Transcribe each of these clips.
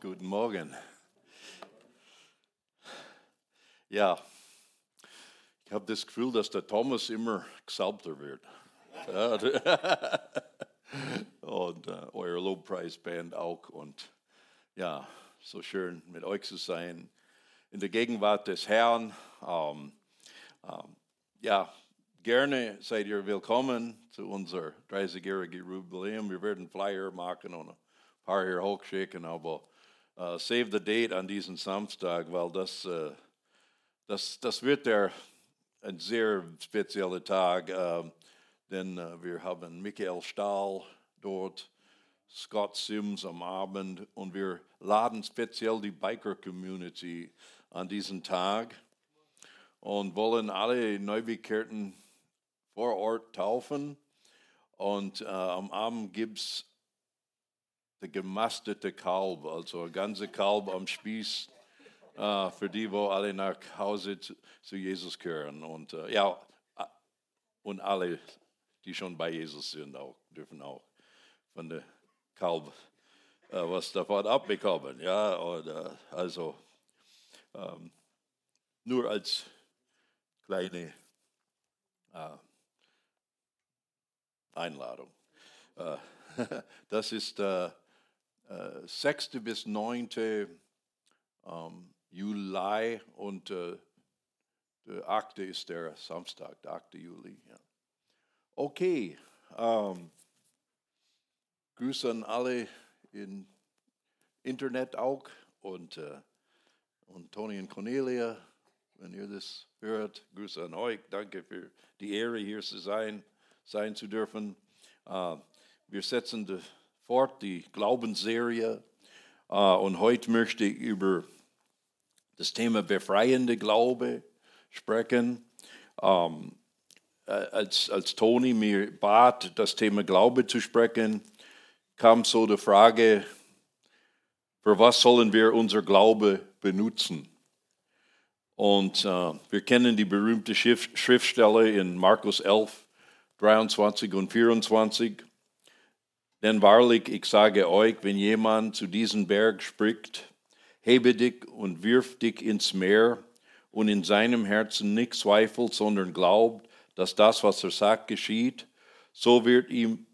Guten Morgen. Ja, ich habe das Gefühl, dass der Thomas immer gesalbter wird. und äh, eure Lobpreisband auch. Und ja, so schön mit euch zu sein in der Gegenwart des Herrn. Ähm, ähm, ja, gerne seid ihr willkommen zu unser 30-jährigen Jubiläum. Wir werden Flyer machen und ein paar hier hochschicken, aber uh, save the date an diesem Samstag, weil das, uh, das, das wird der, ein sehr spezieller Tag, uh, denn wir haben Michael Stahl dort, Scott Sims am Abend und wir laden speziell die Biker-Community an diesen Tag und wollen alle Neubekehrten vor Ort taufen. Und äh, am Abend gibt es der gemastete Kalb, also ein ganze Kalb am Spieß, äh, für die, wo alle nach Hause zu, zu Jesus gehören. Und äh, ja, und alle, die schon bei Jesus sind, auch, dürfen auch von der Kalb äh, was davon abbekommen. Ja, äh, also ähm, nur als kleine äh, Einladung. Äh, das ist äh, 6. Äh, bis 9. Ähm, Juli und äh, der 8. ist der Samstag, der 8. Juli. Ja. Okay, ähm, Grüße an alle im Internet auch und, äh, und Toni und Cornelia, wenn ihr das hört, Grüße an euch. Danke für die Ehre, hier zu sein, sein zu dürfen. Äh, wir setzen die fort, die Glaubensserie. Uh, und heute möchte ich über das Thema befreiende Glaube sprechen. Ähm, als, als Toni mir bat, das Thema Glaube zu sprechen, kam so die Frage, für was sollen wir unser Glaube benutzen? Und uh, wir kennen die berühmte Schrift, Schriftstelle in Markus 11, 23 und 24. Denn wahrlich, ich sage euch, wenn jemand zu diesem Berg spricht, hebe dich und wirf dich ins Meer und in seinem Herzen nicht zweifelt, sondern glaubt, dass das, was er sagt, geschieht, so wird ihm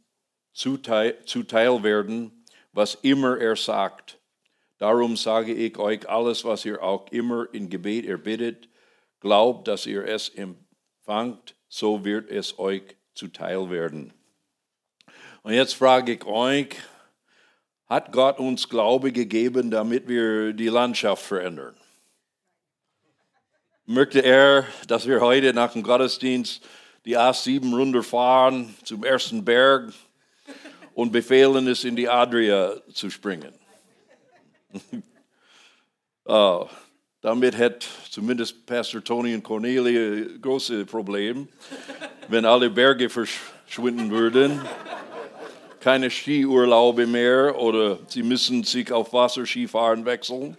zuteil, zuteil werden, was immer er sagt. Darum sage ich euch, alles, was ihr auch immer in Gebet erbittet, glaubt, dass ihr es empfangt, so wird es euch zuteil werden. Und jetzt frage ich euch, hat Gott uns Glaube gegeben, damit wir die Landschaft verändern? Möchte er, dass wir heute nach dem Gottesdienst die A7 runterfahren zum ersten Berg und befehlen es in die Adria zu springen? oh, damit hätte zumindest Pastor Tony und Cornelia große Probleme, wenn alle Berge verschwinden würden keine Skiurlaube mehr oder sie müssen sich auf Wasserskifahren wechseln.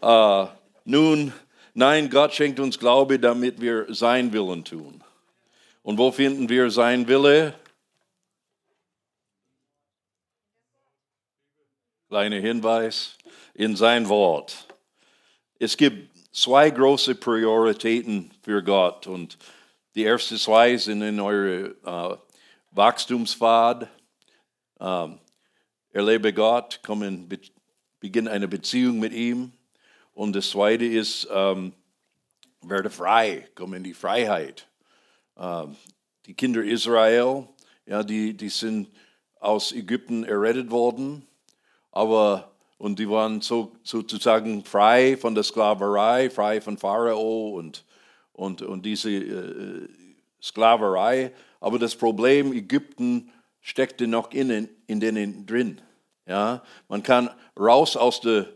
Äh, nun, nein, Gott schenkt uns Glaube, damit wir sein Willen tun. Und wo finden wir sein Wille? Kleiner Hinweis, in sein Wort. Es gibt zwei große Prioritäten für Gott und die ersten zwei sind in eure äh, Wachstumspfad ähm, erlebe Gott, komm in, beginn eine Beziehung mit ihm. Und das Zweite ist, ähm, werde frei, komm in die Freiheit. Ähm, die Kinder Israel, ja, die, die sind aus Ägypten errettet worden, aber und die waren so, sozusagen frei von der Sklaverei, frei von Pharao und, und, und diese äh, Sklaverei. Aber das Problem Ägypten steckte noch innen, in denen drin. Ja, man kann raus aus der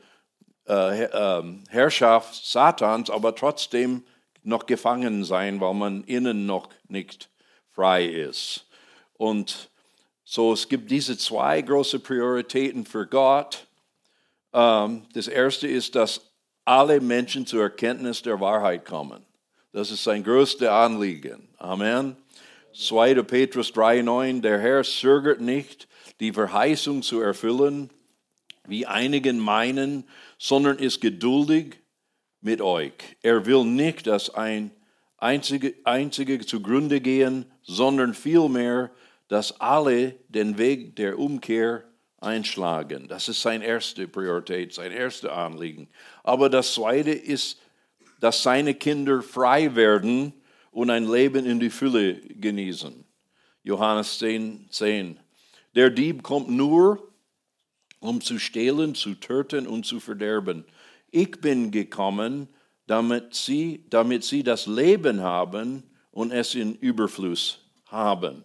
äh, ähm, Herrschaft Satans, aber trotzdem noch gefangen sein, weil man innen noch nicht frei ist. Und so, es gibt diese zwei große Prioritäten für Gott. Ähm, das erste ist, dass alle Menschen zur Erkenntnis der Wahrheit kommen. Das ist sein größtes Anliegen. Amen. 2. Petrus 3,9, der Herr zögert nicht, die Verheißung zu erfüllen, wie einigen meinen, sondern ist geduldig mit euch. Er will nicht, dass ein einzige, einzige zugrunde gehen, sondern vielmehr, dass alle den Weg der Umkehr einschlagen. Das ist seine erste Priorität, sein erstes Anliegen. Aber das zweite ist, dass seine Kinder frei werden und ein Leben in die Fülle genießen. Johannes 10, 10. Der Dieb kommt nur, um zu stehlen, zu töten und zu verderben. Ich bin gekommen, damit sie, damit sie das Leben haben und es in Überfluss haben.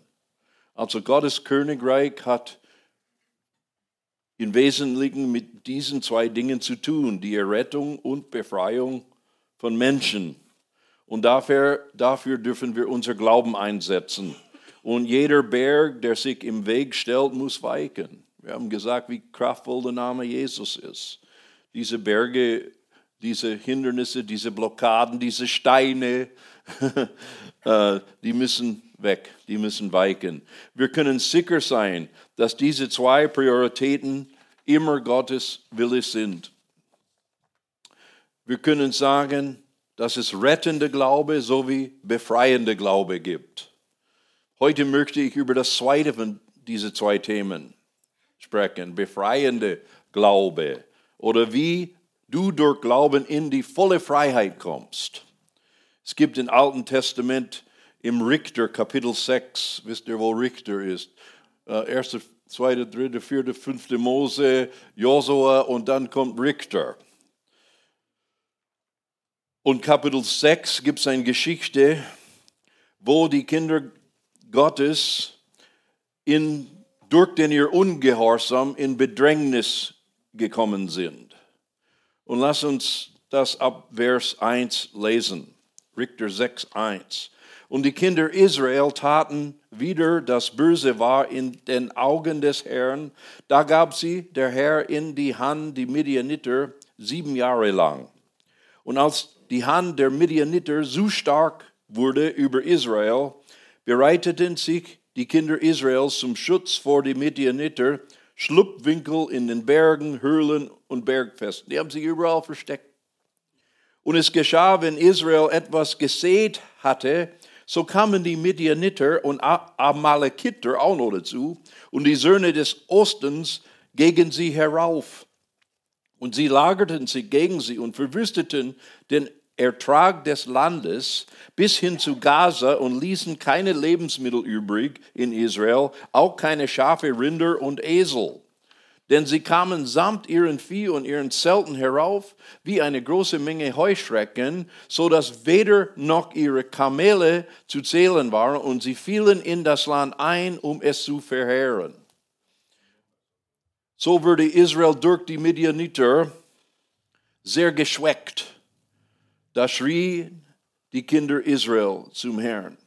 Also Gottes Königreich hat im Wesentlichen mit diesen zwei Dingen zu tun, die Errettung und Befreiung von Menschen. Und dafür, dafür dürfen wir unser Glauben einsetzen. Und jeder Berg, der sich im Weg stellt, muss weichen. Wir haben gesagt, wie kraftvoll der Name Jesus ist. Diese Berge, diese Hindernisse, diese Blockaden, diese Steine, äh, die müssen weg, die müssen weichen. Wir können sicher sein, dass diese zwei Prioritäten immer Gottes Wille sind. Wir können sagen, dass es rettende Glaube sowie befreiende Glaube gibt. Heute möchte ich über das zweite von diesen zwei Themen sprechen, befreiende Glaube oder wie du durch Glauben in die volle Freiheit kommst. Es gibt im Alten Testament im Richter Kapitel 6, wisst ihr, wo Richter ist? Äh, erste, zweite, dritte, vierte, fünfte Mose, Josua und dann kommt Richter. Und Kapitel 6 gibt es eine Geschichte, wo die Kinder Gottes in, durch den ihr Ungehorsam in Bedrängnis gekommen sind. Und lass uns das ab Vers 1 lesen. Richter 6, 1. Und die Kinder Israel taten wieder, das Böse war in den Augen des Herrn. Da gab sie der Herr in die Hand die Midianiter sieben Jahre lang. Und als die Hand der Midianiter so stark wurde über Israel, bereiteten sich die Kinder Israels zum Schutz vor die Midianiter Schlupfwinkel in den Bergen, Höhlen und Bergfesten. Die haben sich überall versteckt. Und es geschah, wenn Israel etwas gesät hatte, so kamen die Midianiter und Amalekiter auch noch dazu und die Söhne des Ostens gegen sie herauf. Und sie lagerten sich gegen sie und verwüsteten den Ertrag des Landes bis hin zu Gaza und ließen keine Lebensmittel übrig in Israel, auch keine Schafe, Rinder und Esel. Denn sie kamen samt ihren Vieh und ihren Zelten herauf, wie eine große Menge Heuschrecken, so dass weder noch ihre Kamele zu zählen waren, und sie fielen in das Land ein, um es zu verheeren. So wurde Israel durch die Midianiter sehr geschwächt. Da schrien die Kinder Israel zum Herrn.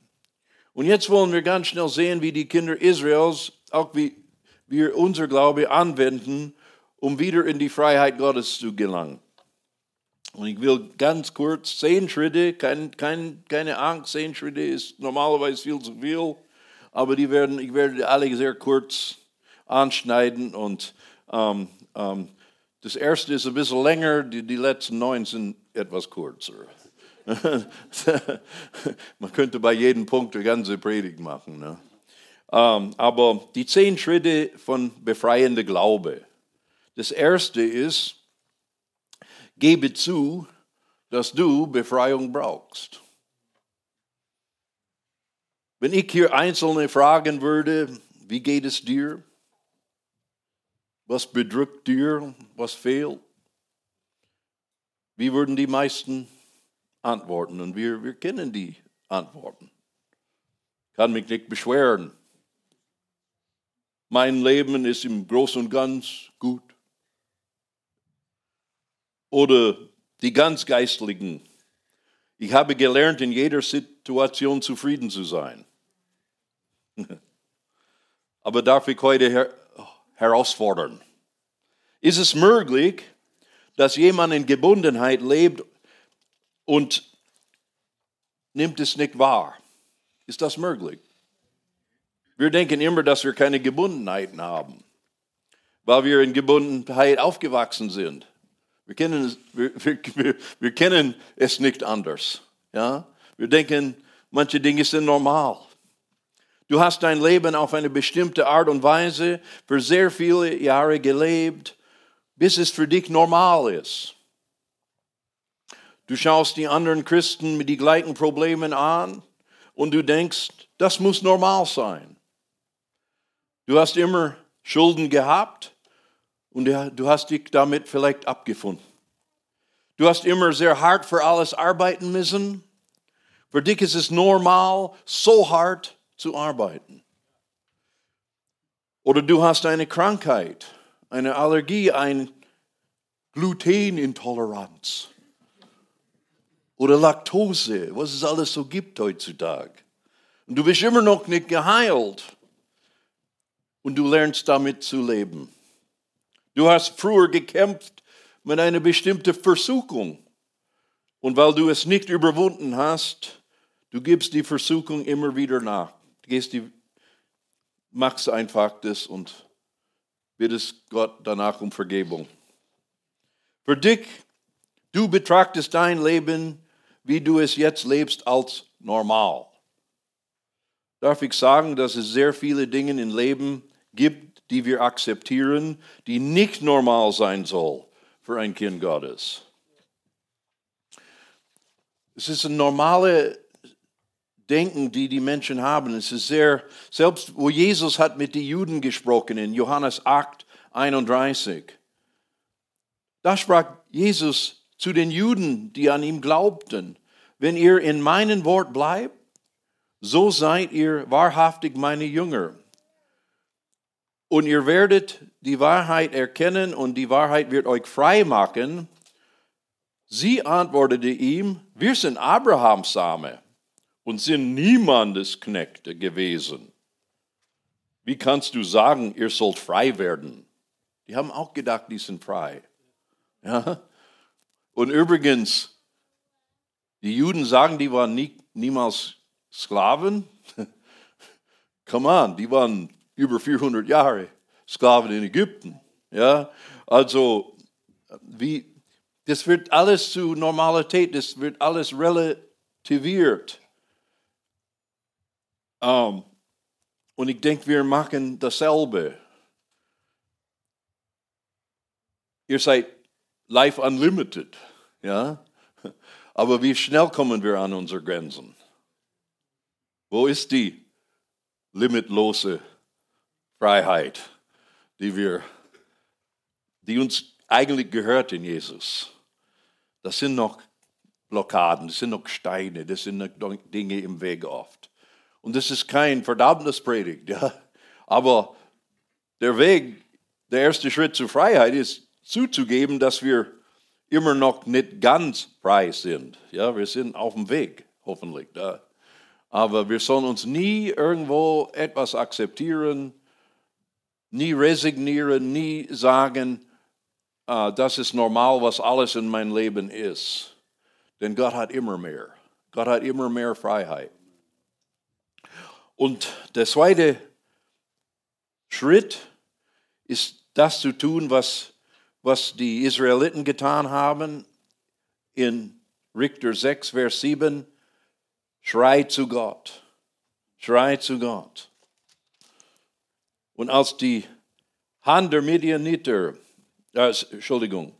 Und jetzt wollen wir ganz schnell sehen, wie die Kinder Israels, auch wie wir unser Glaube anwenden, um wieder in die Freiheit Gottes zu gelangen. Und ich will ganz kurz zehn Schritte, kein, kein, keine Angst, zehn Schritte ist normalerweise viel zu viel, aber die werden, ich werde alle sehr kurz anschneiden und ähm, ähm, das erste ist ein bisschen länger, die, die letzten neun sind etwas kürzer. Man könnte bei jedem Punkt eine ganze Predigt machen. Ne? Ähm, aber die zehn Schritte von befreiender Glaube. Das erste ist, gebe zu, dass du Befreiung brauchst. Wenn ich hier Einzelne fragen würde, wie geht es dir? Was bedrückt dir? Was fehlt? Wie würden die meisten antworten? Und wir, wir kennen die Antworten. Kann mich nicht beschweren. Mein Leben ist im Großen und Ganz gut. Oder die ganz Geistlichen. Ich habe gelernt, in jeder Situation zufrieden zu sein. Aber darf ich heute herausfordern? Ist es möglich, dass jemand in Gebundenheit lebt und nimmt es nicht wahr? Ist das möglich? Wir denken immer, dass wir keine Gebundenheiten haben. weil wir in Gebundenheit aufgewachsen sind. Wir kennen es, wir, wir, wir kennen es nicht anders. Ja? Wir denken, manche Dinge sind normal. Du hast dein Leben auf eine bestimmte Art und Weise für sehr viele Jahre gelebt, bis es für dich normal ist. Du schaust die anderen Christen mit den gleichen Problemen an und du denkst, das muss normal sein. Du hast immer Schulden gehabt und du hast dich damit vielleicht abgefunden. Du hast immer sehr hart für alles arbeiten müssen. Für dich ist es normal, so hart zu arbeiten. Oder du hast eine Krankheit, eine Allergie, eine Glutenintoleranz oder Laktose, was es alles so gibt heutzutage. Und du bist immer noch nicht geheilt und du lernst damit zu leben. Du hast früher gekämpft mit einer bestimmten Versuchung und weil du es nicht überwunden hast, du gibst die Versuchung immer wieder nach. Du gehst die, machst einfach das und bittest Gott danach um Vergebung. Für dich, du betrachtest dein Leben, wie du es jetzt lebst, als normal. Darf ich sagen, dass es sehr viele Dinge im Leben gibt, die wir akzeptieren, die nicht normal sein soll für ein Kind Gottes. Es ist ein normales Denken, die die Menschen haben. Es ist sehr, selbst wo Jesus hat mit den Juden gesprochen in Johannes 8, 31. Da sprach Jesus zu den Juden, die an ihm glaubten, wenn ihr in meinem Wort bleibt, so seid ihr wahrhaftig meine Jünger. Und ihr werdet die Wahrheit erkennen und die Wahrheit wird euch frei machen. Sie antwortete ihm, wir sind Abrahams Same und sind niemandes Knechte gewesen. Wie kannst du sagen, ihr sollt frei werden? Die haben auch gedacht, die sind frei. Ja? Und übrigens, die Juden sagen, die waren nie, niemals Sklaven. Come on, die waren über 400 Jahre Sklaven in Ägypten. Ja, also wie, das wird alles zu Normalität, das wird alles relativiert. Um, und ich denke, wir machen dasselbe. Ihr seid Life Unlimited, ja? Aber wie schnell kommen wir an unsere Grenzen? Wo ist die limitlose Freiheit, die wir, die uns eigentlich gehört in Jesus? Das sind noch Blockaden, das sind noch Steine, das sind noch Dinge im Weg oft. Und das ist kein Verdammnispredigt, ja. Aber der Weg, der erste Schritt zur Freiheit ist, zuzugeben, dass wir immer noch nicht ganz frei sind. Ja, wir sind auf dem Weg, hoffentlich. Da. Aber wir sollen uns nie irgendwo etwas akzeptieren, nie resignieren, nie sagen, uh, das ist normal, was alles in meinem Leben ist. Denn Gott hat immer mehr. Gott hat immer mehr Freiheit. Und der zweite Schritt ist das zu tun, was was die Israeliten getan haben in Richter 6, Vers 7. Schrei zu Gott. Schrei zu Gott. Und als die Hand der Midianiter, äh, Entschuldigung,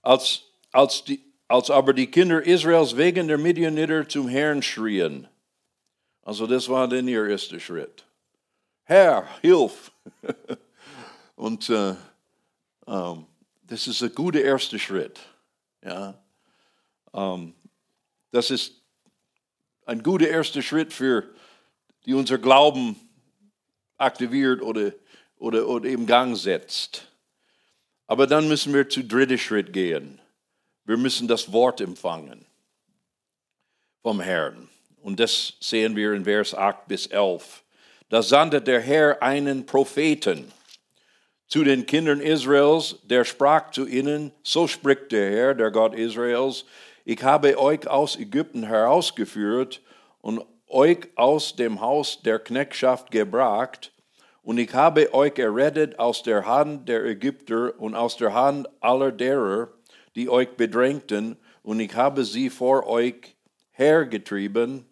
als, als, die, als aber die Kinder Israels wegen der Midianiter zum Herrn schrien, also das war dann ihr erster Schritt. Herr, hilf! Und äh, ähm, das ist ein guter erster Schritt. Ja? Ähm, das ist ein guter erster Schritt für die unser Glauben aktiviert oder, oder, oder im Gang setzt. Aber dann müssen wir zu dritten Schritt gehen. Wir müssen das Wort empfangen vom Herrn. Und das sehen wir in Vers 8 bis 11. Da sandte der Herr einen Propheten zu den Kindern Israels, der sprach zu ihnen, so spricht der Herr, der Gott Israels, ich habe euch aus Ägypten herausgeführt und euch aus dem Haus der Knechtschaft gebracht, Und ich habe euch errettet aus der Hand der Ägypter und aus der Hand aller derer, die euch bedrängten, und ich habe sie vor euch hergetrieben,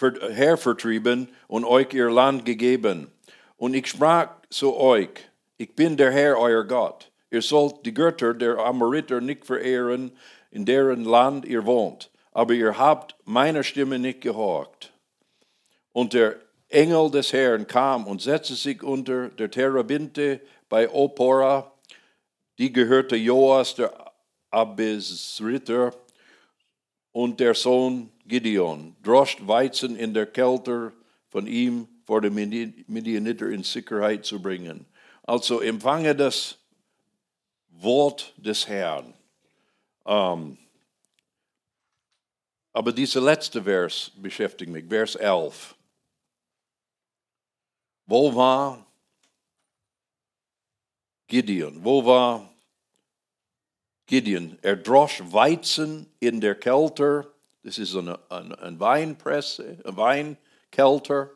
hervertrieben und euch ihr Land gegeben. Und ich sprach zu euch, ich bin der Herr, euer Gott. Ihr sollt die Götter der Amoriter nicht verehren, in deren Land ihr wohnt. Aber ihr habt meiner Stimme nicht gehorcht. Und der Engel des Herrn kam und setzte sich unter der Terabinte bei Opora, die gehörte Joas der Abesritter und der Sohn Gideon, droscht Weizen in der Kälte von ihm vor den Midianiter in Sicherheit zu bringen. Also empfange das Wort des Herrn. Ähm, aber dieser letzte Vers beschäftigt mich, Vers 11. Wo war Gideon? Wo war Gideon? Er drosch Weizen in der Kälte. Das ist eine, eine, eine Weinpresse, ein Weinkelter.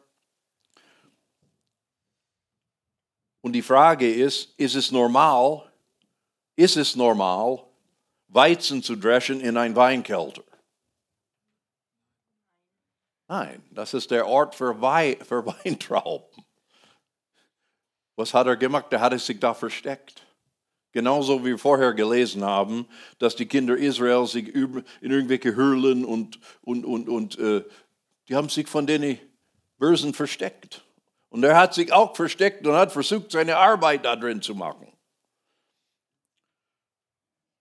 Und die Frage ist, ist es normal, ist es normal, Weizen zu dreschen in ein Weinkelter? Nein, das ist der Ort für, Wei für Weintrauben. Was hat er gemacht? Er hat sich da versteckt. Genauso wie wir vorher gelesen haben, dass die Kinder Israel sich in irgendwelche Höhlen und, und, und, und äh, die haben sich von den Bösen versteckt. Und er hat sich auch versteckt und hat versucht, seine Arbeit da drin zu machen.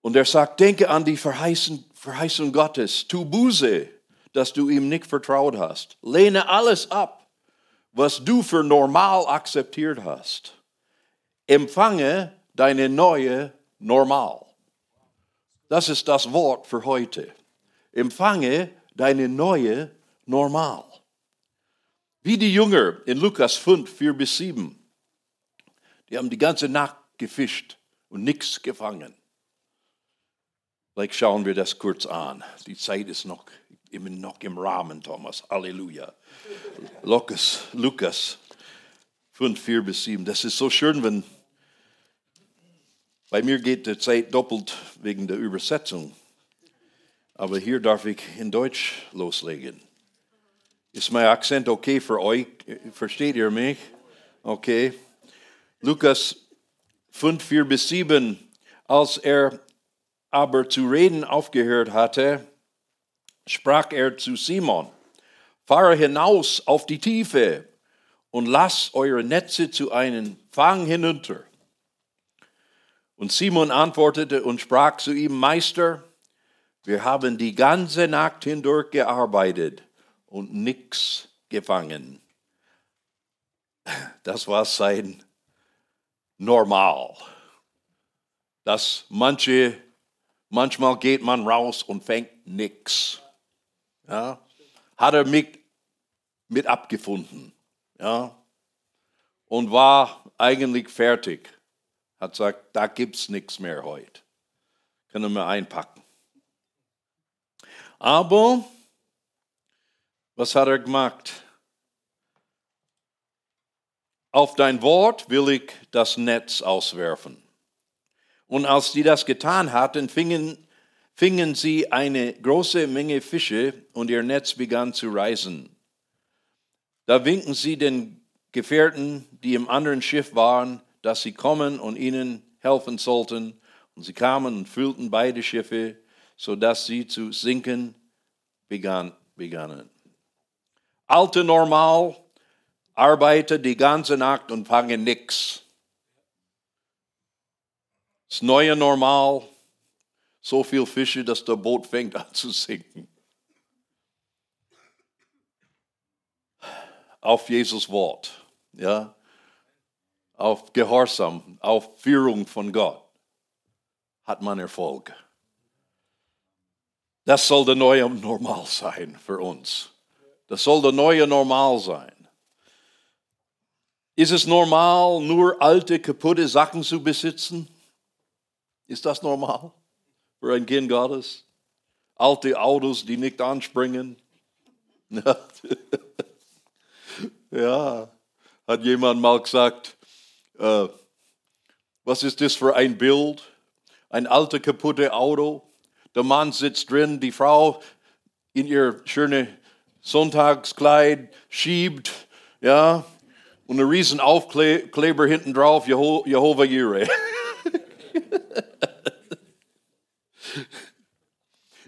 Und er sagt, denke an die Verheißung, Verheißung Gottes, tu Buße, dass du ihm nicht vertraut hast. Lehne alles ab, was du für normal akzeptiert hast. Empfange deine neue Normal. Das ist das Wort für heute. Empfange deine neue Normal. Wie die Jünger in Lukas 5, 4 bis 7. Die haben die ganze Nacht gefischt und nichts gefangen. Vielleicht schauen wir das kurz an. Die Zeit ist noch, immer noch im Rahmen, Thomas. Halleluja. Lukas, Lukas 5, 4 bis 7. Das ist so schön, wenn bei mir geht die Zeit doppelt wegen der Übersetzung. Aber hier darf ich in Deutsch loslegen. Ist mein Akzent okay für euch? Versteht ihr mich? Okay. Lukas 5, 4 bis 7. Als er aber zu reden aufgehört hatte, sprach er zu Simon, fahre hinaus auf die Tiefe und lass eure Netze zu einem Fang hinunter. Und Simon antwortete und sprach zu ihm, Meister, wir haben die ganze Nacht hindurch gearbeitet und nichts gefangen. Das war sein Normal. Dass manche, manchmal geht man raus und fängt nichts. Ja? Hat er mich mit abgefunden. Ja? Und war eigentlich fertig. Hat gesagt, da gibt es nichts mehr heute. Können wir einpacken. Aber was hat er gemacht? Auf dein Wort will ich das Netz auswerfen. Und als die das getan hatten, fingen, fingen sie eine große Menge Fische und ihr Netz begann zu reißen. Da winken sie den Gefährten, die im anderen Schiff waren, dass sie kommen und ihnen helfen sollten. Und sie kamen und füllten beide Schiffe, sodass sie zu sinken begann, begannen alte Normal, arbeite die ganze Nacht und fange nichts. Das neue Normal, so viel Fische, dass der Boot fängt an zu sinken. Auf Jesus Wort, ja, auf Gehorsam, auf Führung von Gott hat man Erfolg. Das soll der neue Normal sein für uns. Das soll der neue Normal sein. Ist es normal, nur alte, kaputte Sachen zu besitzen? Ist das normal für ein Kind Gottes? Alte Autos, die nicht anspringen? Ja, hat jemand mal gesagt, äh, was ist das für ein Bild? Ein alter kaputtes Auto. Der Mann sitzt drin, die Frau in ihr schönes Sonntagskleid schiebt, ja, und ein riesen Aufkleber hinten drauf, Jeho Jehovah Jireh.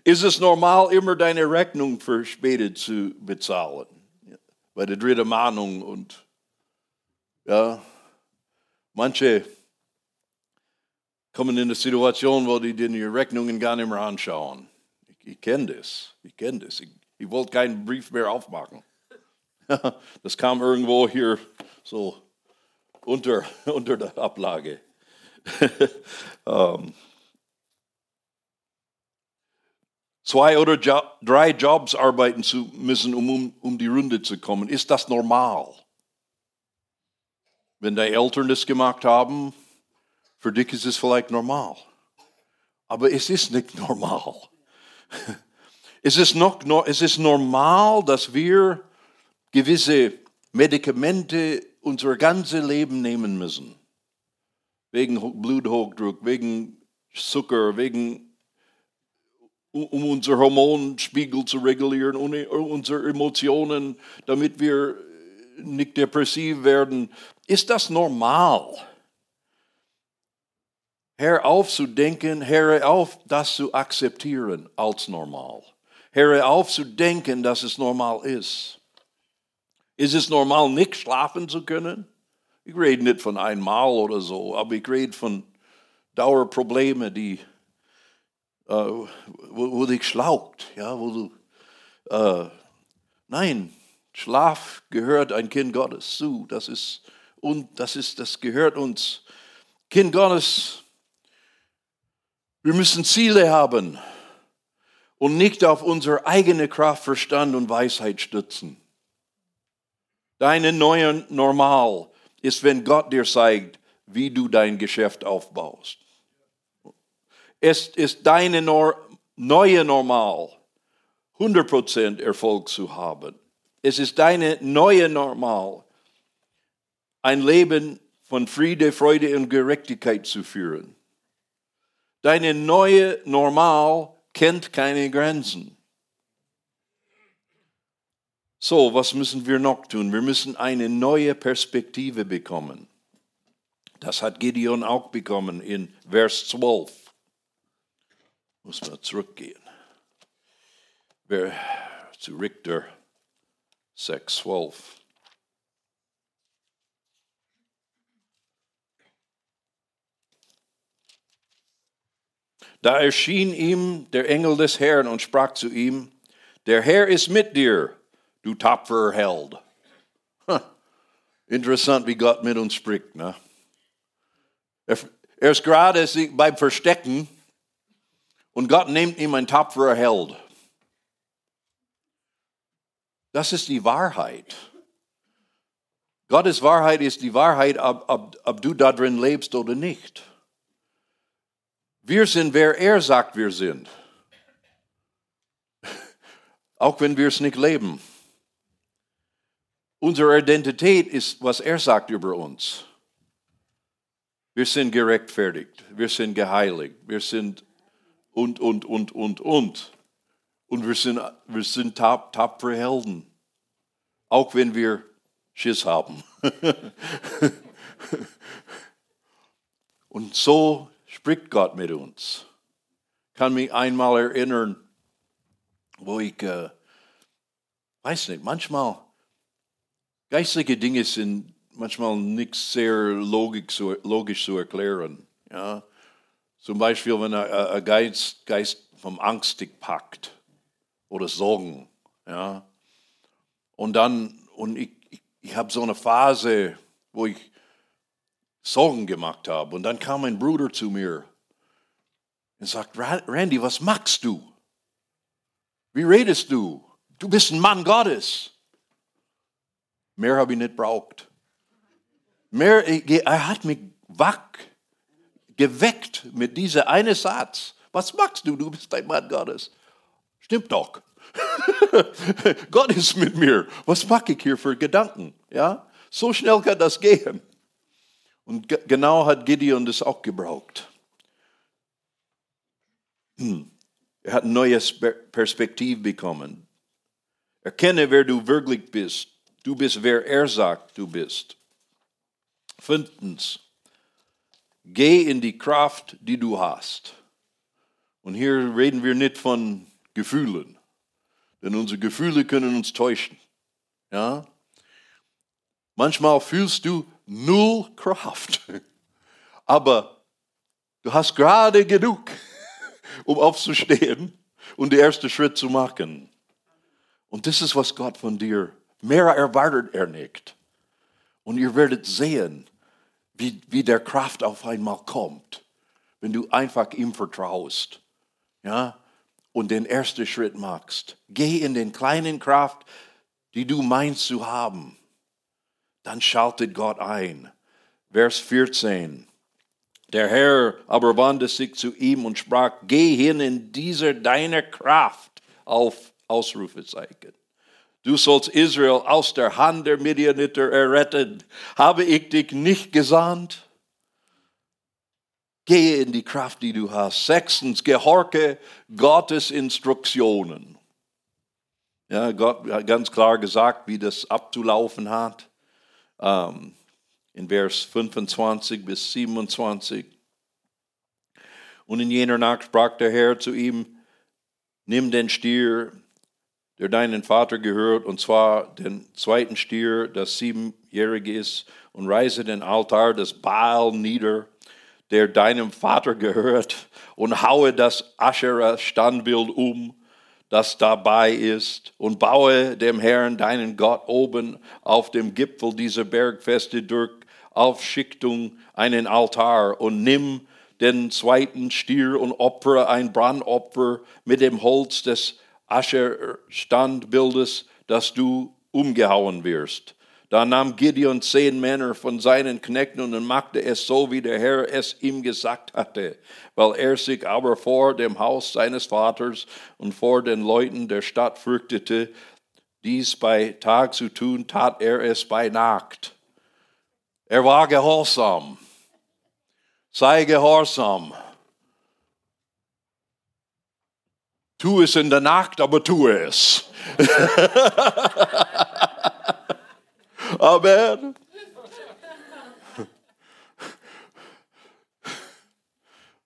Ist es normal, immer deine Rechnung für später zu bezahlen? Bei der dritten Mahnung und ja, manche kommen in eine Situation, wo die die Rechnungen gar nicht mehr anschauen. Ich, ich kenne das, ich kenne das. Ich, ich wollte keinen Brief mehr aufmachen. Das kam irgendwo hier so unter, unter der Ablage. um, zwei oder jo drei Jobs arbeiten zu müssen, um, um, um die Runde zu kommen. Ist das normal? Wenn deine Eltern das gemacht haben, für dich ist es vielleicht normal. Aber es ist nicht normal. Es ist, noch, es ist normal, dass wir gewisse Medikamente unser ganzes Leben nehmen müssen. Wegen Bluthochdruck, wegen Zucker, wegen, um unser Hormonspiegel zu regulieren, unsere Emotionen, damit wir nicht depressiv werden. Ist das normal? Hör auf zu denken, hör auf, das zu akzeptieren als normal. Hör auf zu denken, dass es normal ist. Ist es normal, nicht schlafen zu können? Ich rede nicht von einmal oder so, aber ich rede von Dauerproblemen, die, äh, wo, wo dich schlaucht, ja, wo du, äh, nein, Schlaf gehört ein Kind Gottes zu, das ist, und das ist, das gehört uns. Kind Gottes, wir müssen Ziele haben und nicht auf unsere eigene Kraft, Verstand und Weisheit stützen. Deine neue Normal ist, wenn Gott dir zeigt, wie du dein Geschäft aufbaust. Es ist deine neue Normal, 100% Erfolg zu haben. Es ist deine neue Normal, ein Leben von Friede, Freude und Gerechtigkeit zu führen. Deine neue Normal kennt keine Grenzen. So, was müssen wir noch tun? Wir müssen eine neue Perspektive bekommen. Das hat Gideon auch bekommen in Vers 12. Muss man zurückgehen. Zu Richter 6, 12. Da erschien ihm der Engel des Herrn und sprach zu ihm, der Herr ist mit dir, du tapferer Held. Interessant, wie Gott mit uns spricht. Ne? Er, ist gerade beim Verstecken und Gott nimmt ihm ein tapferer Held. Das ist die Wahrheit. Gottes Wahrheit ist die Wahrheit, ob, ob, ob du da drin lebst oder nicht. Wir sind, wer er sagt, wir sind. Auch wenn wir es nicht leben. Unsere Identität ist, was er sagt über uns. Wir sind gerechtfertigt, wir sind geheiligt, wir sind und, und, und, und, und. Und wir sind, wir sind tap, tapfere Helden. Auch wenn wir Schiss haben. und so spricht Gott mit uns. Ich kann mich einmal erinnern, wo ich, äh, weiß nicht, manchmal Geistliche Dinge sind manchmal nicht sehr logisch, logisch zu erklären. Ja? Zum Beispiel, wenn ein Geist, Geist vom Angst dich packt oder Sorgen. Ja? Und dann, und ich, ich, ich habe so eine Phase, wo ich Sorgen gemacht habe. Und dann kam ein Bruder zu mir und sagt, Randy, was machst du? Wie redest du? Du bist ein Mann Gottes. Mehr habe ich nicht braucht. Mehr, er hat mich wach geweckt mit dieser einen Satz. Was machst du? Du bist ein Mann Gottes. Stimmt doch. Gott ist mit mir. Was mache ich hier für Gedanken? Ja, so schnell kann das gehen. Und genau hat Gideon das auch gebraucht. Hm. Er hat eine neue Perspektive bekommen. Erkenne, wer du wirklich bist. Du bist, wer er sagt, du bist. Fünftens, geh in die Kraft, die du hast. Und hier reden wir nicht von Gefühlen, denn unsere Gefühle können uns täuschen. Ja? Manchmal fühlst du null Kraft, aber du hast gerade genug, um aufzustehen und den ersten Schritt zu machen. Und das ist, was Gott von dir, mehr erwartet er nicht. Und ihr werdet sehen, wie, wie der Kraft auf einmal kommt, wenn du einfach ihm vertraust. Ja? Und den ersten Schritt machst. Geh in den kleinen Kraft, die du meinst zu haben. Dann schaltet Gott ein. Vers 14. Der Herr aber wandte sich zu ihm und sprach, geh hin in dieser deiner Kraft auf Ausrufezeichen. Du sollst Israel aus der Hand der Midianiter erretten. Habe ich dich nicht gesandt? Gehe in die Kraft, die du hast. Sechstens, gehorche Gottes Instruktionen. Ja, Gott hat ganz klar gesagt, wie das abzulaufen hat. Ähm, in Vers 25 bis 27. Und in jener Nacht sprach der Herr zu ihm, nimm den Stier, der deinen Vater gehört, und zwar den zweiten Stier, das siebenjährig ist, und reise den Altar des Baal nieder, der deinem Vater gehört, und haue das Aschera-Standbild um, das dabei ist, und baue dem Herrn, deinen Gott, oben auf dem Gipfel dieser Bergfeste durch Aufschichtung einen Altar und nimm den zweiten Stier und opfere ein Brandopfer mit dem Holz des Ascher-Standbildes, dass du umgehauen wirst. Da nahm Gideon zehn Männer von seinen Knechten und machte es so, wie der Herr es ihm gesagt hatte. Weil er sich aber vor dem Haus seines Vaters und vor den Leuten der Stadt fürchtete, dies bei Tag zu tun, tat er es bei Nacht. Er war gehorsam. Sei gehorsam. Tu es in der Nacht, aber tu es. Amen.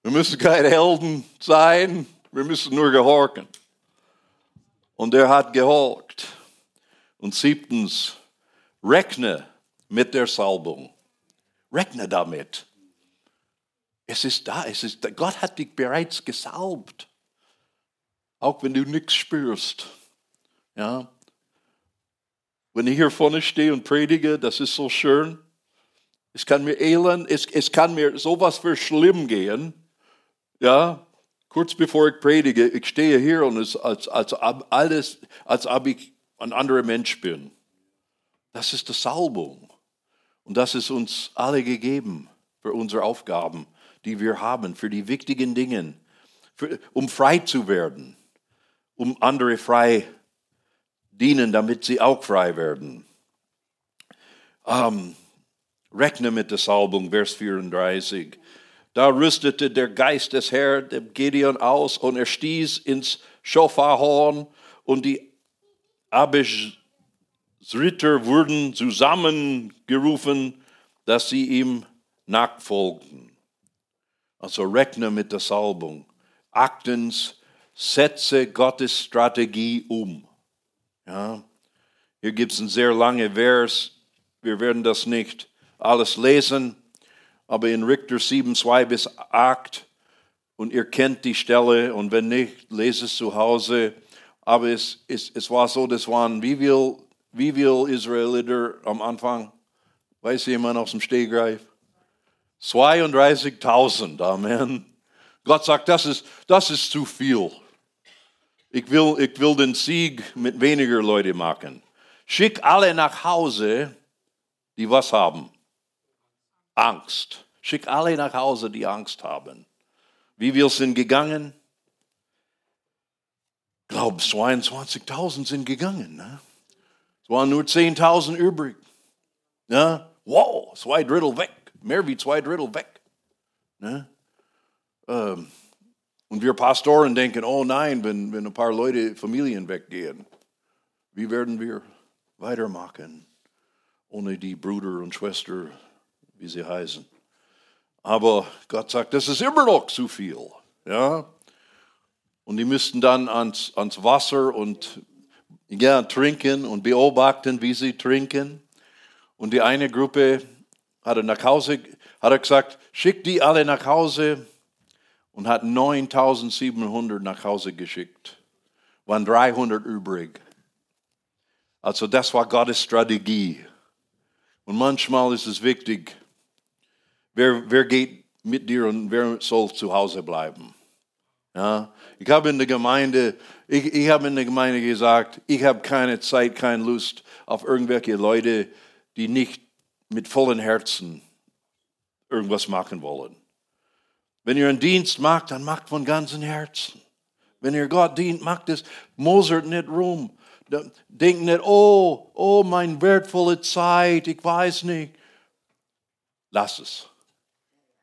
Wir müssen keine Helden sein, wir müssen nur gehorchen. Und er hat gehorcht. Und siebtens, rechne mit der Salbung. Rechne damit. Es ist da, es ist, Gott hat dich bereits gesalbt. Auch wenn du nichts spürst. Ja. Wenn ich hier vorne stehe und predige, das ist so schön. Es kann mir elend, es, es kann mir sowas für schlimm gehen. Ja, kurz bevor ich predige, ich stehe hier und es als, als, alles, als ob ich ein anderer Mensch bin. Das ist die Salbung. Und das ist uns alle gegeben für unsere Aufgaben, die wir haben, für die wichtigen Dinge, für, um frei zu werden um andere frei dienen, damit sie auch frei werden. Ähm, rechne mit der Salbung, Vers 34. Da rüstete der Geist des Herrn dem Gideon aus und er stieß ins Schofarhorn und die Abisritter wurden zusammengerufen, dass sie ihm nachfolgten. Also rechne mit der Salbung. Achtens, setze Gottes Strategie um. Ja, hier gibt es einen sehr langen Vers. Wir werden das nicht alles lesen, aber in Richter 7, 2 bis 8 und ihr kennt die Stelle und wenn nicht, lese es zu Hause. Aber es, es, es war so, das waren wie viel, wie viel Israeliter am Anfang? Weiß jemand aus dem Stehgreif? 32.000, Amen. Gott sagt, das ist, das ist zu viel. Ich will, ich will den Sieg mit weniger Leute machen. Schick alle nach Hause, die was haben? Angst. Schick alle nach Hause, die Angst haben. Wie wir sind gegangen? Ich glaube, 22.000 sind gegangen. Ne? Es waren nur 10.000 übrig. Ja? Wow, zwei Drittel weg. Mehr wie zwei Drittel weg. Ne? Ähm, und wir Pastoren denken, oh nein, wenn, wenn ein paar Leute, Familien weggehen, wie werden wir weitermachen ohne die Bruder und Schwester, wie sie heißen? Aber Gott sagt, das ist immer noch zu viel. Ja? Und die müssten dann ans, ans Wasser und ja, trinken und beobachten, wie sie trinken. Und die eine Gruppe hat nach Hause, hat gesagt, schick die alle nach Hause und hat 9700 nach Hause geschickt. Waren 300 übrig. Also das war Gottes Strategie. Und manchmal ist es wichtig, wer, wer geht mit dir und wer soll zu Hause bleiben. Ja? Ich habe in der Gemeinde, ich, ich habe in der Gemeinde gesagt, ich habe keine Zeit, keine Lust auf irgendwelche Leute, die nicht mit vollen Herzen irgendwas machen wollen. Wenn ihr einen Dienst macht, dann macht von ganzem Herzen. Wenn ihr Gott dient, macht es, mosert nicht rum. Denkt nicht, oh, oh, meine wertvolle Zeit, ich weiß nicht. Lass es.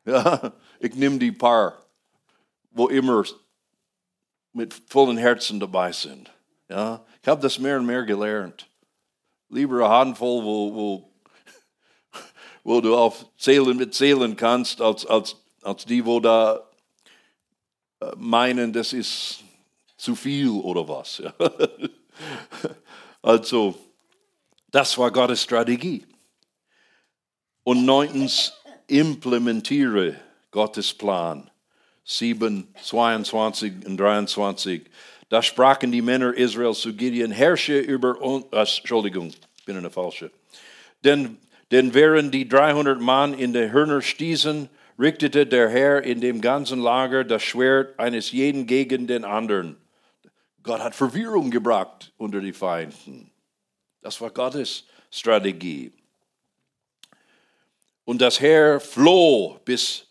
Ja, ich nehme die paar, wo immer mit vollen Herzen dabei sind. Ja, ich habe das mehr und mehr gelernt. Lieber eine Handvoll, wo, wo, wo du auf Zählen mit zählen kannst, als, als, als die, wo da äh, meinen, das ist zu viel oder was. Also, das war Gottes Strategie. Und neuntens, implementiere Gottes Plan. 7, 22 und 23. Da sprachen die Männer Israels zu Gideon, herrsche über uns, äh, Entschuldigung, ich bin eine falsche. Denn, denn während die 300 Mann in der Hörner stießen, richtete der Herr in dem ganzen Lager das Schwert eines jeden gegen den anderen. Gott hat Verwirrung gebracht unter die Feinden. Das war Gottes Strategie. Und das Heer floh bis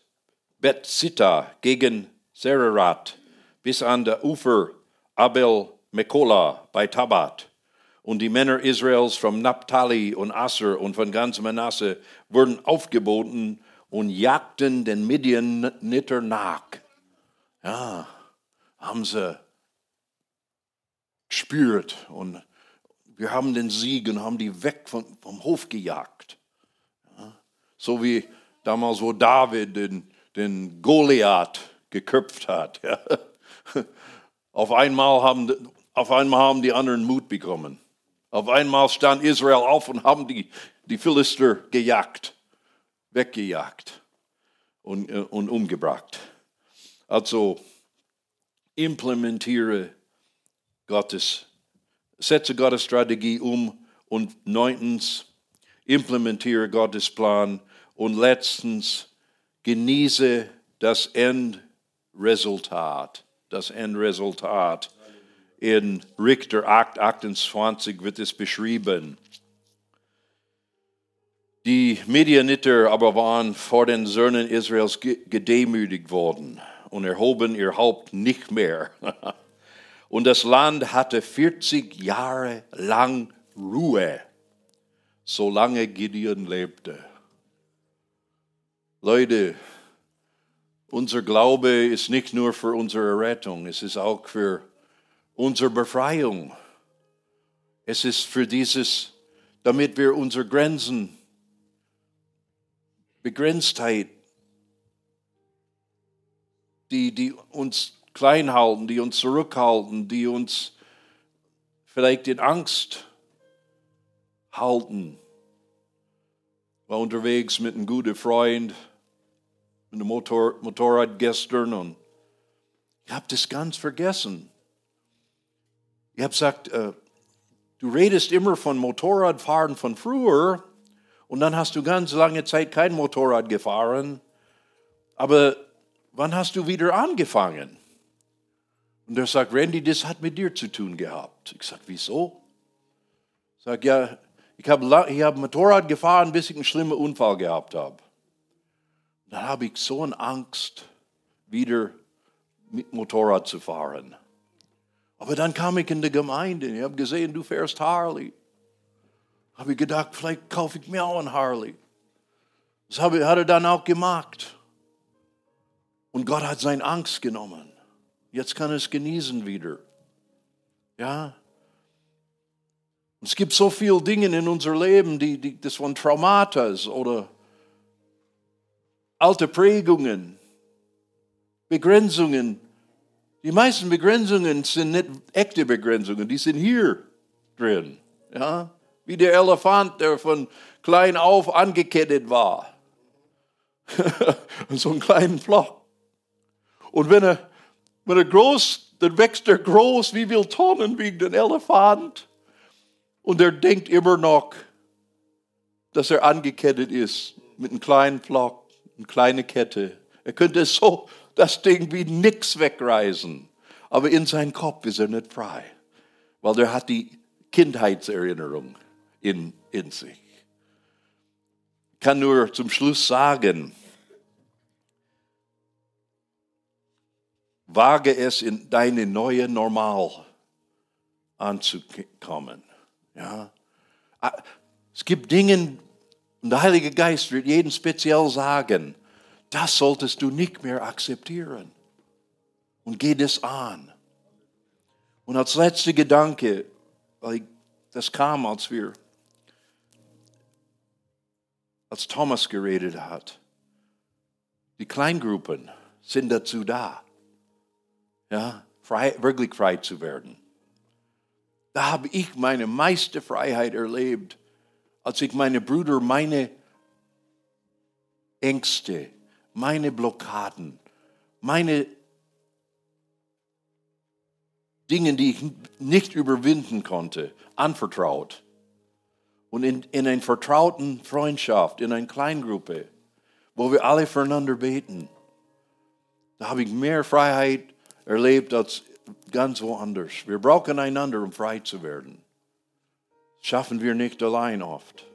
Bethsita gegen Sererat, bis an der Ufer Abel Mekola bei Tabat. Und die Männer Israels von Naphtali und Asser und von ganz Manasse wurden aufgeboten und jagten den Midianiter nach. Ja, haben sie gespürt und wir haben den Sieg und haben die weg vom, vom Hof gejagt. Ja, so wie damals, wo David den, den Goliath geköpft hat. Ja. Auf, einmal haben, auf einmal haben die anderen Mut bekommen. Auf einmal stand Israel auf und haben die, die Philister gejagt, weggejagt und, äh, und umgebracht. Also implementiere Gottes, setze Gottes Strategie um und neuntens, implementiere Gottes Plan und letztens, genieße das Endresultat. Das Endresultat. In Richter 8, 28 wird es beschrieben. Die Medianiter aber waren vor den Söhnen Israels gedemütigt worden und erhoben ihr Haupt nicht mehr. Und das Land hatte 40 Jahre lang Ruhe, solange Gideon lebte. Leute, unser Glaube ist nicht nur für unsere Rettung, es ist auch für unsere Befreiung. Es ist für dieses, damit wir unsere Grenzen, Begrenztheit, die, die uns klein halten, die uns zurückhalten, die uns vielleicht in Angst halten. War unterwegs mit einem guten Freund, mit einem Motor, Motorrad gestern und ich habe das ganz vergessen. Ich habe gesagt, äh, du redest immer von Motorradfahren von früher und dann hast du ganz lange Zeit kein Motorrad gefahren. Aber wann hast du wieder angefangen? Und er sagt, Randy, das hat mit dir zu tun gehabt. Ich sage, wieso? Ich sage, ja, ich habe ich hab Motorrad gefahren, bis ich einen schlimmen Unfall gehabt habe. Dann habe ich so eine Angst, wieder mit Motorrad zu fahren. Aber dann kam ich in die Gemeinde. Ich habe gesehen, du fährst Harley. Habe ich gedacht, vielleicht kaufe ich mir auch ein Harley. Das hat er dann auch gemacht. Und Gott hat seine Angst genommen. Jetzt kann er es genießen wieder. Ja. Es gibt so viele Dinge in unser Leben, die, die das von Traumata oder alte Prägungen, Begrenzungen. Die meisten Begrenzungen sind nicht echte Begrenzungen, die sind hier drin. Ja? Wie der Elefant, der von klein auf angekettet war. so einen kleinen Flock. Und wenn er, wenn er groß, dann wächst er groß, wie viel Tonnen wiegt ein Elefant. Und er denkt immer noch, dass er angekettet ist mit einem kleinen Flock, eine kleine Kette. Er könnte so das Ding wie nix wegreißen. Aber in seinem Kopf ist er nicht frei, weil er hat die Kindheitserinnerung in, in sich. Ich kann nur zum Schluss sagen, wage es in deine neue Normal anzukommen. Ja? Ah, es gibt Dinge, und der Heilige Geist wird jeden speziell sagen, das solltest du nicht mehr akzeptieren. Und geh das an. Und als letzter Gedanke, das kam, als wir, als Thomas geredet hat, die Kleingruppen sind dazu da, ja, frei, wirklich frei zu werden. Da habe ich meine meiste Freiheit erlebt, als ich meine Brüder, meine Ängste, meine Blockaden, meine Dinge, die ich nicht überwinden konnte, anvertraut. Und in, in einer vertrauten Freundschaft, in einer Kleingruppe, wo wir alle füreinander beten, da habe ich mehr Freiheit erlebt als ganz woanders. Wir brauchen einander, um frei zu werden. Das schaffen wir nicht allein oft.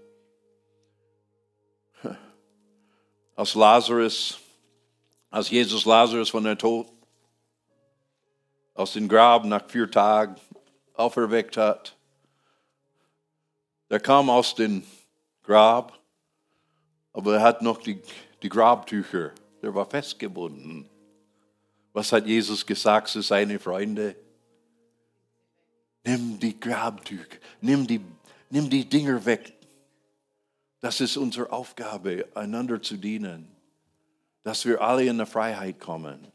Als Lazarus, als Jesus Lazarus von der Tod aus dem Grab nach vier Tagen auferweckt hat, der kam aus dem Grab, aber er hat noch die, die Grabtücher, der war festgebunden. Was hat Jesus gesagt zu seinen Freunden? Nimm die Grabtücher, nimm die, nimm die Dinger weg. Das ist unsere Aufgabe, einander zu dienen, dass wir alle in die Freiheit kommen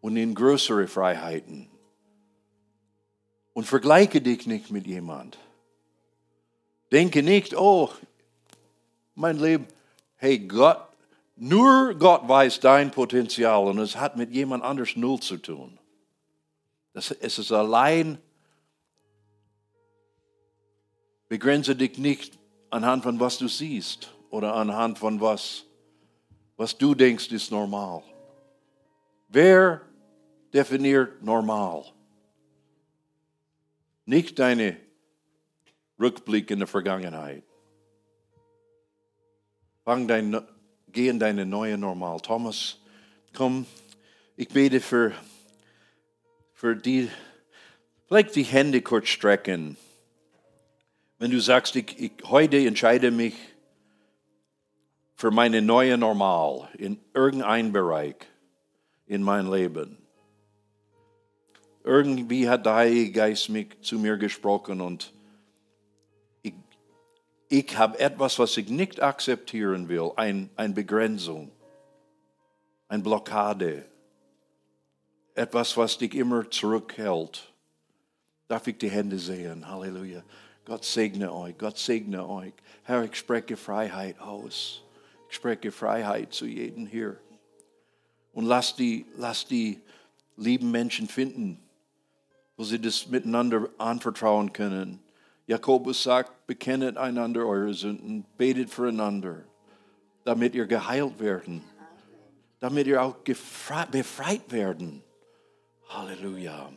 und in größere Freiheiten. Und vergleiche dich nicht mit jemand. Denke nicht, oh, mein Leben, hey Gott, nur Gott weiß dein Potenzial und es hat mit jemand anders null zu tun. Das, es ist allein, begrenze dich nicht anhand von was du siehst oder anhand von was, was du denkst ist normal. Wer definiert normal? Nicht deine Rückblick in der Vergangenheit. Fang dein Geh in deine neue Normal. Thomas, komm, ich bete für, für die, vielleicht die Hände kurz strecken. Wenn du sagst, ich, ich heute entscheide mich für meine neue Normal in irgendeinem Bereich in mein Leben. Irgendwie hat der Heilige Geist mich zu mir gesprochen und ich habe etwas, was ich nicht akzeptieren will, ein, eine Begrenzung, eine Blockade, etwas, was dich immer zurückhält. Darf ich die Hände sehen? Halleluja. Gott segne euch, Gott segne euch. Herr, ich spreche Freiheit aus. Ich spreche Freiheit zu jedem hier. Und lass die, lass die lieben Menschen finden, wo sie das miteinander anvertrauen können Jakobus sagt, bekennet einander eure Sünden, betet füreinander, damit ihr geheilt werden, damit ihr auch befreit werden. Halleluja.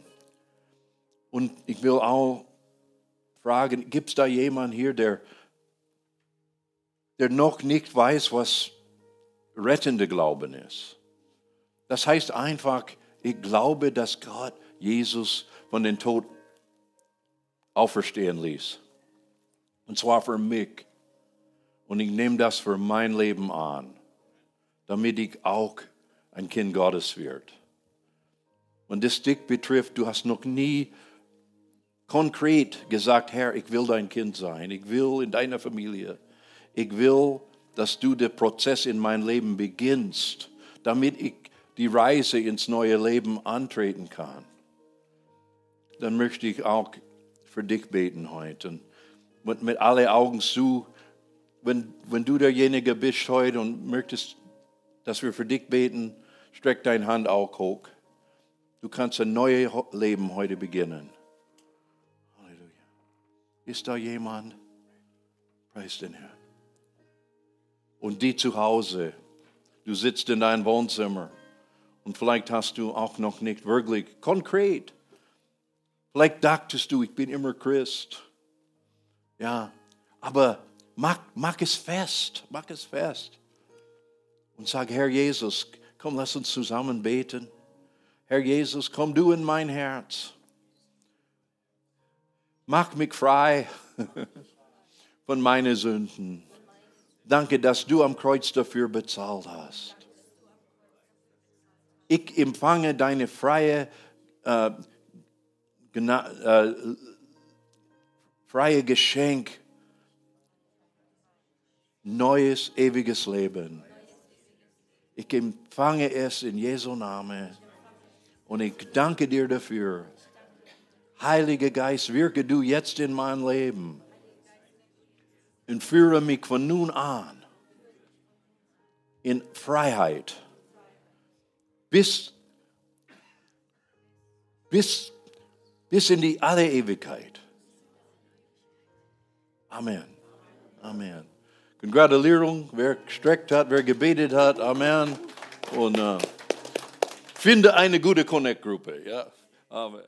Und ich will auch fragen, gibt es da jemanden hier, der, der noch nicht weiß, was rettende Glauben ist? Das heißt einfach, ich glaube, dass Gott Jesus von den Tod auferstehen ließ. Und zwar für mich. Und ich nehme das für mein Leben an, damit ich auch ein Kind Gottes wird. Und das dich betrifft, du hast noch nie konkret gesagt, Herr, ich will dein Kind sein, ich will in deiner Familie, ich will, dass du den Prozess in mein Leben beginnst, damit ich die Reise ins neue Leben antreten kann. Dann möchte ich auch für dich beten heute. Und mit alle Augen zu, wenn, wenn du derjenige bist heute und möchtest, dass wir für dich beten, streck deine Hand auch hoch. Du kannst ein neues Leben heute beginnen. Ist da jemand? Preis den Herrn. Und die zu Hause, du sitzt in deinem Wohnzimmer und vielleicht hast du auch noch nicht wirklich konkret. Vielleicht dachtest du, ich bin immer Christ. Ja, aber mach, mach es fest, mach es fest. Und sag, Herr Jesus, komm, lass uns zusammen beten. Herr Jesus, komm du in mein Herz. Mach mich frei von meinen Sünden. Danke, dass du am Kreuz dafür bezahlt hast. Ich empfange deine freie, äh, äh, freie Geschenk, neues, ewiges Leben. Ich empfange es in Jesu Namen und ich danke dir dafür. Heiliger Geist, wirke du jetzt in mein Leben und führe mich von nun an in Freiheit bis, bis, bis in die alle Ewigkeit. Amen. Amen. Gratulierung, wer gestreckt hat, wer gebetet hat. Amen. Und uh, finde eine gute Connect-Gruppe. Ja. Amen.